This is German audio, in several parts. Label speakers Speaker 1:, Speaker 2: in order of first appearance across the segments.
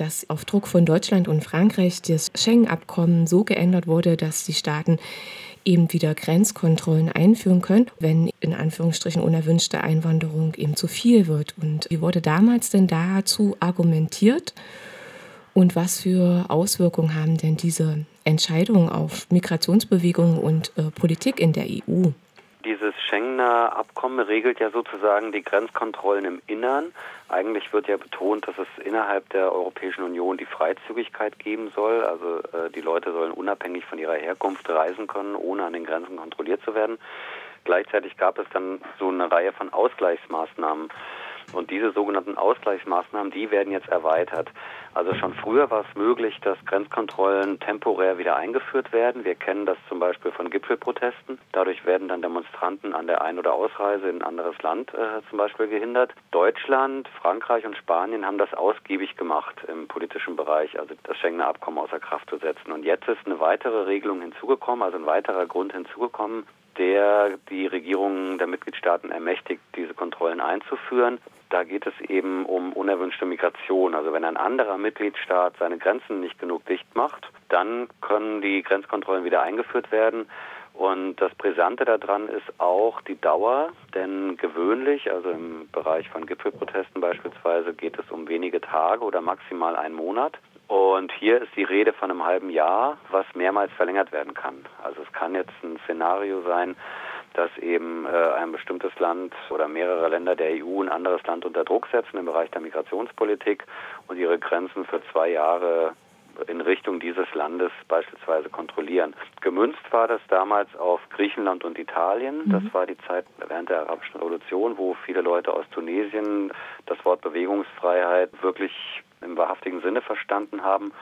Speaker 1: dass auf Druck von Deutschland und Frankreich das Schengen-Abkommen so geändert wurde, dass die Staaten eben wieder Grenzkontrollen einführen können, wenn in Anführungsstrichen unerwünschte Einwanderung eben zu viel wird. Und wie wurde damals denn dazu argumentiert? Und was für Auswirkungen haben denn diese Entscheidungen auf Migrationsbewegungen und äh, Politik in der EU?
Speaker 2: Dieses Schengener Abkommen regelt ja sozusagen die Grenzkontrollen im Innern. Eigentlich wird ja betont, dass es innerhalb der Europäischen Union die Freizügigkeit geben soll. Also äh, die Leute sollen unabhängig von ihrer Herkunft reisen können, ohne an den Grenzen kontrolliert zu werden. Gleichzeitig gab es dann so eine Reihe von Ausgleichsmaßnahmen. Und diese sogenannten Ausgleichsmaßnahmen, die werden jetzt erweitert. Also schon früher war es möglich, dass Grenzkontrollen temporär wieder eingeführt werden. Wir kennen das zum Beispiel von Gipfelprotesten. Dadurch werden dann Demonstranten an der Ein- oder Ausreise in ein anderes Land äh, zum Beispiel gehindert. Deutschland, Frankreich und Spanien haben das ausgiebig gemacht im politischen Bereich, also das Schengener Abkommen außer Kraft zu setzen. Und jetzt ist eine weitere Regelung hinzugekommen, also ein weiterer Grund hinzugekommen, der die Regierungen der Mitgliedstaaten ermächtigt, diese Kontrollen einzuführen. Da geht es eben um unerwünschte Migration. Also wenn ein anderer Mitgliedstaat seine Grenzen nicht genug dicht macht, dann können die Grenzkontrollen wieder eingeführt werden. Und das Brisante daran ist auch die Dauer, denn gewöhnlich, also im Bereich von Gipfelprotesten beispielsweise, geht es um wenige Tage oder maximal einen Monat. Und hier ist die Rede von einem halben Jahr, was mehrmals verlängert werden kann. Also es kann jetzt ein Szenario sein, dass eben äh, ein bestimmtes Land oder mehrere Länder der EU ein anderes Land unter Druck setzen im Bereich der Migrationspolitik und ihre Grenzen für zwei Jahre in Richtung dieses Landes beispielsweise kontrollieren. Gemünzt war das damals auf Griechenland und Italien. Mhm. Das war die Zeit während der arabischen Revolution, wo viele Leute aus Tunesien das Wort Bewegungsfreiheit wirklich im wahrhaftigen Sinne verstanden haben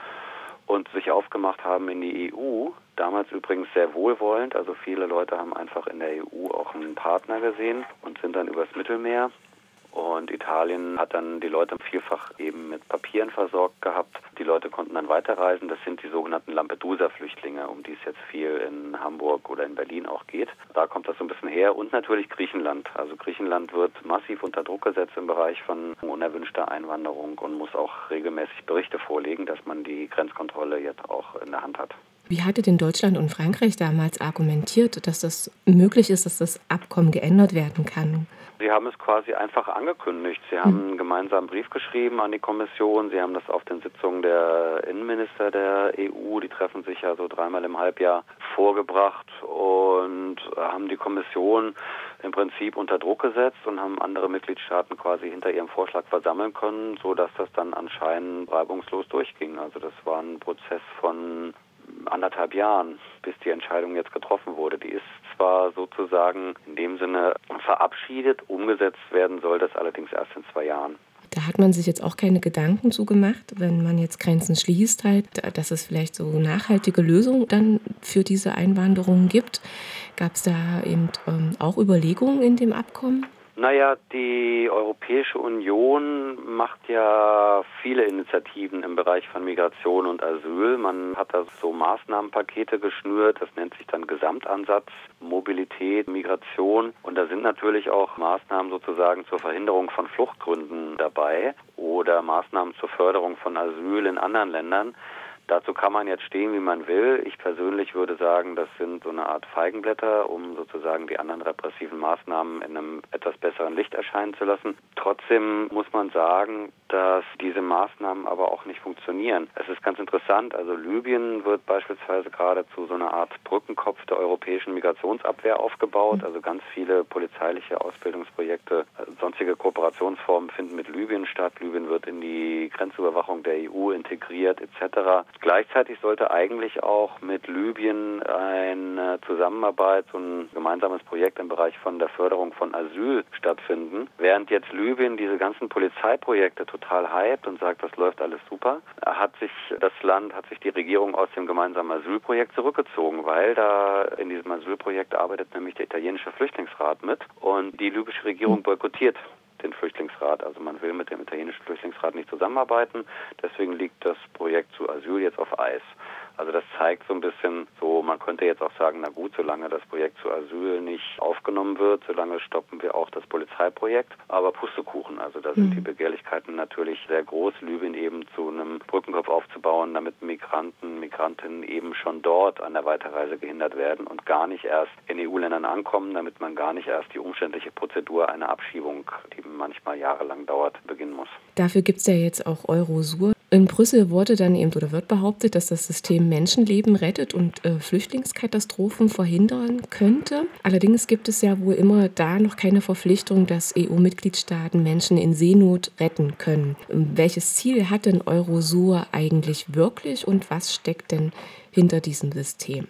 Speaker 2: und sich aufgemacht haben in die EU. Damals übrigens sehr wohlwollend, also viele Leute haben einfach in der EU auch einen Partner gesehen und sind dann übers Mittelmeer und Italien hat dann die Leute vielfach eben mit Papieren versorgt gehabt. Die Leute konnten dann weiterreisen. Das sind die sogenannten Lampedusa-Flüchtlinge, um die es jetzt viel in Hamburg oder in Berlin auch geht. Da kommt das so ein bisschen her. Und natürlich Griechenland. Also Griechenland wird massiv unter Druck gesetzt im Bereich von unerwünschter Einwanderung und muss auch regelmäßig Berichte vorlegen, dass man die Grenzkontrolle jetzt auch in der Hand hat.
Speaker 1: Wie hatte denn Deutschland und Frankreich damals argumentiert, dass das möglich ist, dass das Abkommen geändert werden kann?
Speaker 2: Sie haben es quasi einfach angekündigt. Sie haben einen gemeinsamen Brief geschrieben an die Kommission. Sie haben das auf den Sitzungen der Innenminister der EU, die treffen sich ja so dreimal im Halbjahr, vorgebracht und haben die Kommission im Prinzip unter Druck gesetzt und haben andere Mitgliedstaaten quasi hinter ihrem Vorschlag versammeln können, so dass das dann anscheinend reibungslos durchging. Also das war ein Prozess von anderthalb Jahren, bis die Entscheidung jetzt getroffen wurde. Die ist zwar sozusagen in dem Sinne verabschiedet, umgesetzt werden soll das allerdings erst in zwei Jahren.
Speaker 1: Da hat man sich jetzt auch keine Gedanken zugemacht, wenn man jetzt Grenzen schließt, halt, dass es vielleicht so nachhaltige Lösungen dann für diese Einwanderung gibt. Gab es da eben ähm, auch Überlegungen in dem Abkommen?
Speaker 2: Naja, die Europäische Union macht ja viele Initiativen im Bereich von Migration und Asyl. Man hat da so Maßnahmenpakete geschnürt, das nennt sich dann Gesamtansatz, Mobilität, Migration. Und da sind natürlich auch Maßnahmen sozusagen zur Verhinderung von Fluchtgründen dabei oder Maßnahmen zur Förderung von Asyl in anderen Ländern. Dazu kann man jetzt stehen, wie man will. Ich persönlich würde sagen, das sind so eine Art Feigenblätter, um sozusagen die anderen repressiven Maßnahmen in einem etwas besseren Licht erscheinen zu lassen. Trotzdem muss man sagen, dass diese Maßnahmen aber auch nicht funktionieren. Es ist ganz interessant, also Libyen wird beispielsweise gerade zu so einer Art Brückenkopf der europäischen Migrationsabwehr aufgebaut. Also ganz viele polizeiliche Ausbildungsprojekte, sonstige Kooperationsformen finden mit Libyen statt. Libyen wird in die Grenzüberwachung der EU integriert etc. Gleichzeitig sollte eigentlich auch mit Libyen eine Zusammenarbeit, so ein gemeinsames Projekt im Bereich von der Förderung von Asyl stattfinden. Während jetzt Libyen diese ganzen Polizeiprojekte total hypt und sagt, das läuft alles super, hat sich das Land, hat sich die Regierung aus dem gemeinsamen Asylprojekt zurückgezogen, weil da in diesem Asylprojekt arbeitet nämlich der italienische Flüchtlingsrat mit und die libysche Regierung boykottiert den Flüchtlingsrat. Also man will mit dem italienischen Flüchtlingsrat nicht zusammenarbeiten. Deswegen liegt das Projekt zu Asyl jetzt auf Eis. Also das zeigt so ein bisschen so, man könnte jetzt auch sagen, na gut, solange das Projekt zu Asyl nicht aufgenommen wird, solange stoppen wir auch das Polizeiprojekt. Aber Pustekuchen, also da sind mhm. die Begehrlichkeiten natürlich sehr groß, Libyen eben zu einem Brückenkopf aufzubauen, damit Migranten, Migrantinnen eben schon dort an der Weiterreise gehindert werden und gar nicht erst in EU-Ländern ankommen, damit man gar nicht erst die umständliche Prozedur einer Abschiebung, die manchmal jahrelang dauert, beginnen muss.
Speaker 1: Dafür gibt es ja jetzt auch Eurosur. In Brüssel wurde dann eben oder wird behauptet, dass das System Menschenleben rettet und äh, Flüchtlingskatastrophen verhindern könnte. Allerdings gibt es ja wohl immer da noch keine Verpflichtung, dass EU-Mitgliedstaaten Menschen in Seenot retten können. Welches Ziel hat denn Eurosur eigentlich wirklich und was steckt denn hinter diesem System?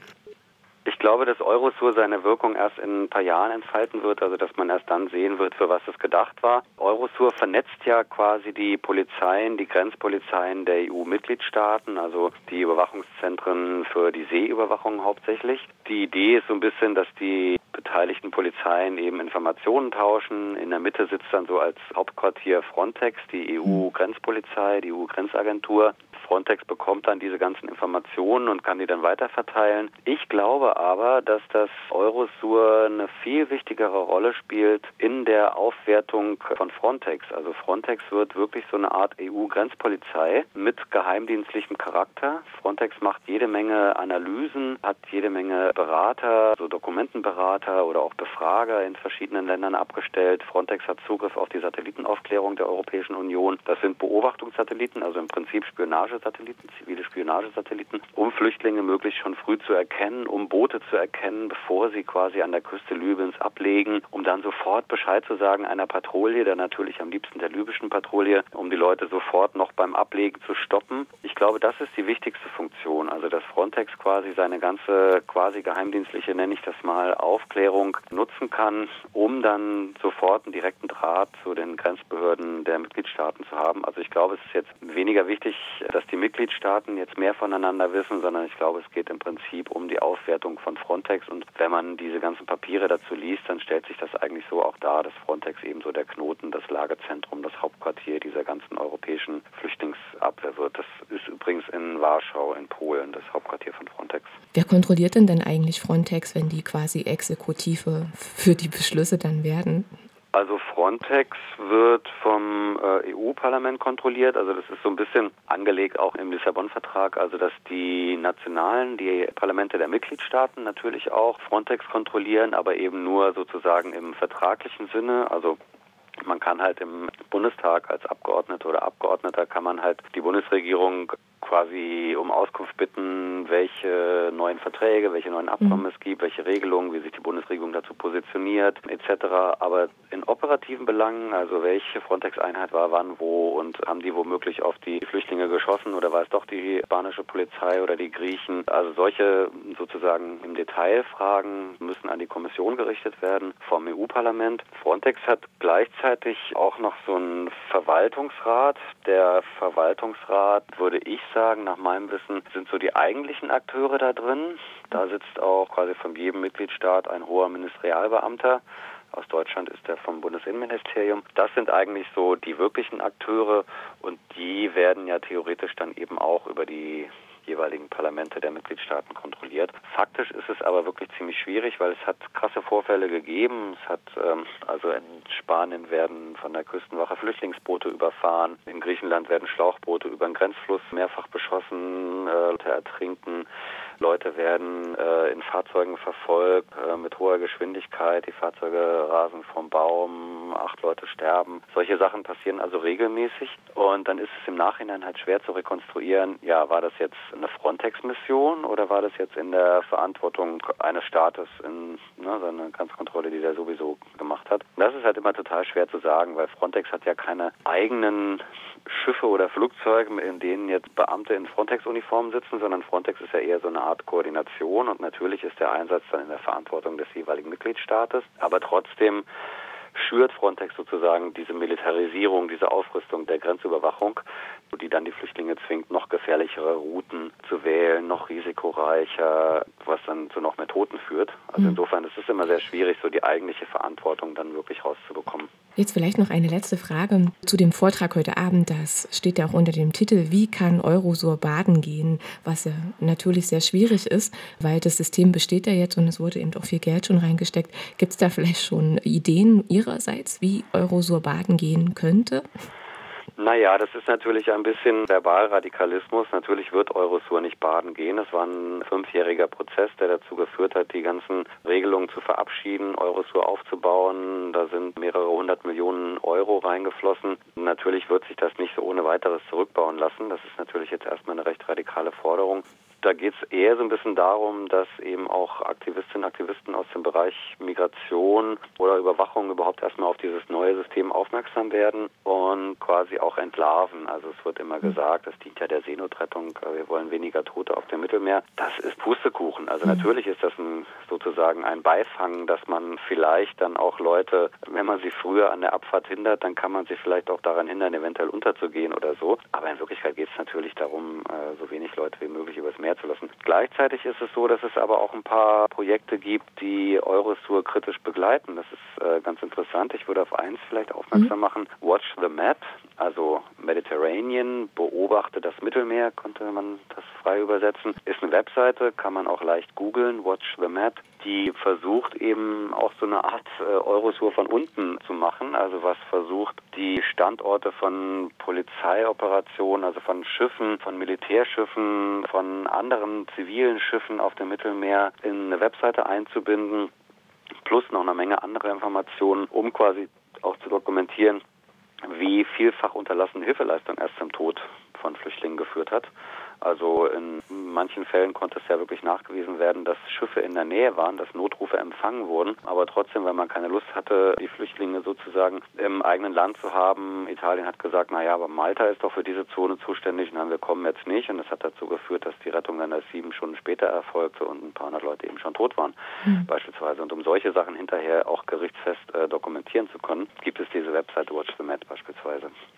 Speaker 2: Ich glaube, dass Eurosur seine Wirkung erst in ein paar Jahren entfalten wird, also dass man erst dann sehen wird, für was es gedacht war. Eurosur vernetzt ja quasi die Polizeien, die Grenzpolizeien der EU-Mitgliedstaaten, also die Überwachungszentren für die Seeüberwachung hauptsächlich. Die Idee ist so ein bisschen, dass die beteiligten Polizeien eben Informationen tauschen. In der Mitte sitzt dann so als Hauptquartier Frontex, die EU-Grenzpolizei, die EU-Grenzagentur. Frontex bekommt dann diese ganzen Informationen und kann die dann weiterverteilen. Ich glaube aber, dass das Eurosur eine viel wichtigere Rolle spielt in der Aufwertung von Frontex. Also Frontex wird wirklich so eine Art EU-Grenzpolizei mit geheimdienstlichem Charakter. Frontex macht jede Menge Analysen, hat jede Menge Berater, so Dokumentenberater oder auch Befrager in verschiedenen Ländern abgestellt. Frontex hat Zugriff auf die Satellitenaufklärung der Europäischen Union. Das sind Beobachtungssatelliten, also im Prinzip Spionagesatelliten, zivile Spionagesatelliten, um Flüchtlinge möglichst schon früh zu erkennen, um Boote zu erkennen, bevor sie quasi an der Küste Libyens ablegen, um dann sofort Bescheid zu sagen einer Patrouille, dann natürlich am liebsten der libyschen Patrouille, um die Leute sofort noch beim Ablegen zu stoppen. Ich glaube, das ist die wichtigste Funktion, also dass Frontex quasi seine ganze quasi geheimdienstliche, nenne ich das mal, Aufklärung nutzen kann, um dann sofort einen direkten Draht zu den Grenzbehörden der Mitgliedstaaten zu haben. Also ich glaube, es ist jetzt weniger wichtig, dass die Mitgliedstaaten jetzt mehr voneinander wissen, sondern ich glaube, es geht im Prinzip um die Auswertung von Frontex. Und wenn man diese ganzen Papiere dazu liest, dann stellt sich das eigentlich so auch dar, dass Frontex eben so der Knoten, das Lagezentrum, das Hauptquartier dieser ganzen europäischen Flüchtlingsabwehr wird. Das ist übrigens in Warschau in Polen, das Hauptquartier von Frontex.
Speaker 1: Wer kontrolliert denn dann eigentlich Frontex, wenn die quasi Exekutive für die Beschlüsse dann werden?
Speaker 2: Also Frontex wird vom äh, EU-Parlament kontrolliert. Also das ist so ein bisschen angelegt auch im Lissabon-Vertrag. Also dass die nationalen, die Parlamente der Mitgliedstaaten natürlich auch Frontex kontrollieren, aber eben nur sozusagen im vertraglichen Sinne. Also man kann halt im Bundestag als Abgeordneter oder Abgeordneter kann man halt die Bundesregierung quasi um Auskunft bitten, welche neuen Verträge, welche neuen Abkommen mhm. es gibt, welche Regelungen, wie sich die Bundesregierung dazu positioniert, etc. Aber operativen Belangen, also welche Frontex-Einheit war wann wo und haben die womöglich auf die Flüchtlinge geschossen oder war es doch die spanische Polizei oder die Griechen? Also solche sozusagen im Detail Fragen müssen an die Kommission gerichtet werden vom EU-Parlament. Frontex hat gleichzeitig auch noch so einen Verwaltungsrat. Der Verwaltungsrat, würde ich sagen, nach meinem Wissen, sind so die eigentlichen Akteure da drin. Da sitzt auch quasi von jedem Mitgliedstaat ein hoher Ministerialbeamter. Aus Deutschland ist der vom Bundesinnenministerium. Das sind eigentlich so die wirklichen Akteure und die werden ja theoretisch dann eben auch über die jeweiligen Parlamente der Mitgliedstaaten kontrolliert. Faktisch ist es aber wirklich ziemlich schwierig, weil es hat krasse Vorfälle gegeben. Es hat ähm, also in Spanien werden von der Küstenwache Flüchtlingsboote überfahren. In Griechenland werden Schlauchboote über den Grenzfluss mehrfach beschossen, äh, ertrinken. Leute werden äh, in Fahrzeugen verfolgt äh, mit hoher Geschwindigkeit. Die Fahrzeuge rasen vom Baum, acht Leute sterben. Solche Sachen passieren also regelmäßig. Und dann ist es im Nachhinein halt schwer zu rekonstruieren, ja, war das jetzt eine Frontex-Mission oder war das jetzt in der Verantwortung eines Staates in ne, seine Grenzkontrolle, die der sowieso gemacht hat? Das ist halt immer total schwer zu sagen, weil Frontex hat ja keine eigenen Schiffe oder Flugzeuge, in denen jetzt Beamte in Frontex-Uniformen sitzen, sondern Frontex ist ja eher so eine Art Koordination und natürlich ist der Einsatz dann in der Verantwortung des jeweiligen Mitgliedstaates. Aber trotzdem schürt Frontex sozusagen diese Militarisierung, diese Aufrüstung der Grenzüberwachung, die dann die Flüchtlinge zwingt, noch gefährlichere Routen zu wählen, noch risikoreicher, was dann zu noch mehr Toten führt. Also mhm. insofern ist es immer sehr schwierig, so die eigentliche Verantwortung dann wirklich rauszubekommen.
Speaker 1: Jetzt vielleicht noch eine letzte Frage zu dem Vortrag heute Abend. Das steht ja auch unter dem Titel Wie kann Eurosur baden gehen? Was ja natürlich sehr schwierig ist, weil das System besteht ja jetzt und es wurde eben auch viel Geld schon reingesteckt. Gibt es da vielleicht schon Ideen Ihrerseits, wie Eurosur baden gehen könnte?
Speaker 2: Naja, das ist natürlich ein bisschen Verbalradikalismus. Natürlich wird Eurosur nicht baden gehen. Es war ein fünfjähriger Prozess, der dazu geführt hat, die ganzen Regelungen zu verabschieden, Eurosur aufzubauen. Da sind mehrere hundert Millionen Euro reingeflossen. Natürlich wird sich das nicht so ohne weiteres zurückbauen lassen. Das ist natürlich jetzt erstmal eine recht radikale Forderung. Da geht es eher so ein bisschen darum, dass eben auch Aktivistinnen und Aktivisten aus dem Bereich Migration oder Überwachung überhaupt erstmal auf dieses neue System aufmerksam werden und quasi auch entlarven. Also es wird immer gesagt, das dient ja der Seenotrettung, wir wollen weniger Tote auf dem Mittelmeer. Das ist Pustekuchen. Also mhm. natürlich ist das ein, sozusagen ein Beifang, dass man vielleicht dann auch Leute, wenn man sie früher an der Abfahrt hindert, dann kann man sie vielleicht auch daran hindern, eventuell unterzugehen oder so. Aber in Wirklichkeit geht es natürlich darum, äh, so wenig Leute wie möglich übers Meer zu lassen. Gleichzeitig ist es so, dass es aber auch ein paar Projekte gibt, die Eurosur kritisch begleiten. Das ist äh, ganz interessant. Ich würde auf eins vielleicht aufmerksam mhm. machen. Watch the Map, also Mediterranean, beobachte das Mittelmeer, könnte man das frei übersetzen. Ist eine Webseite, kann man auch leicht googeln, Watch the Map die versucht eben auch so eine Art äh, Eurosur von unten zu machen, also was versucht, die Standorte von Polizeioperationen, also von Schiffen, von Militärschiffen, von anderen zivilen Schiffen auf dem Mittelmeer in eine Webseite einzubinden, plus noch eine Menge andere Informationen, um quasi auch zu dokumentieren, wie vielfach unterlassene Hilfeleistung erst zum Tod von Flüchtlingen geführt hat. Also in manchen Fällen konnte es ja wirklich nachgewiesen werden, dass Schiffe in der Nähe waren, dass Notrufe empfangen wurden. Aber trotzdem, weil man keine Lust hatte, die Flüchtlinge sozusagen im eigenen Land zu haben, Italien hat gesagt, naja, aber Malta ist doch für diese Zone zuständig, nein, wir kommen jetzt nicht. Und das hat dazu geführt, dass die Rettung dann erst sieben Stunden später erfolgte und ein paar hundert Leute eben schon tot waren, mhm. beispielsweise. Und um solche Sachen hinterher auch gerichtsfest äh, dokumentieren zu können, gibt es diese Website Watch the Met beispielsweise.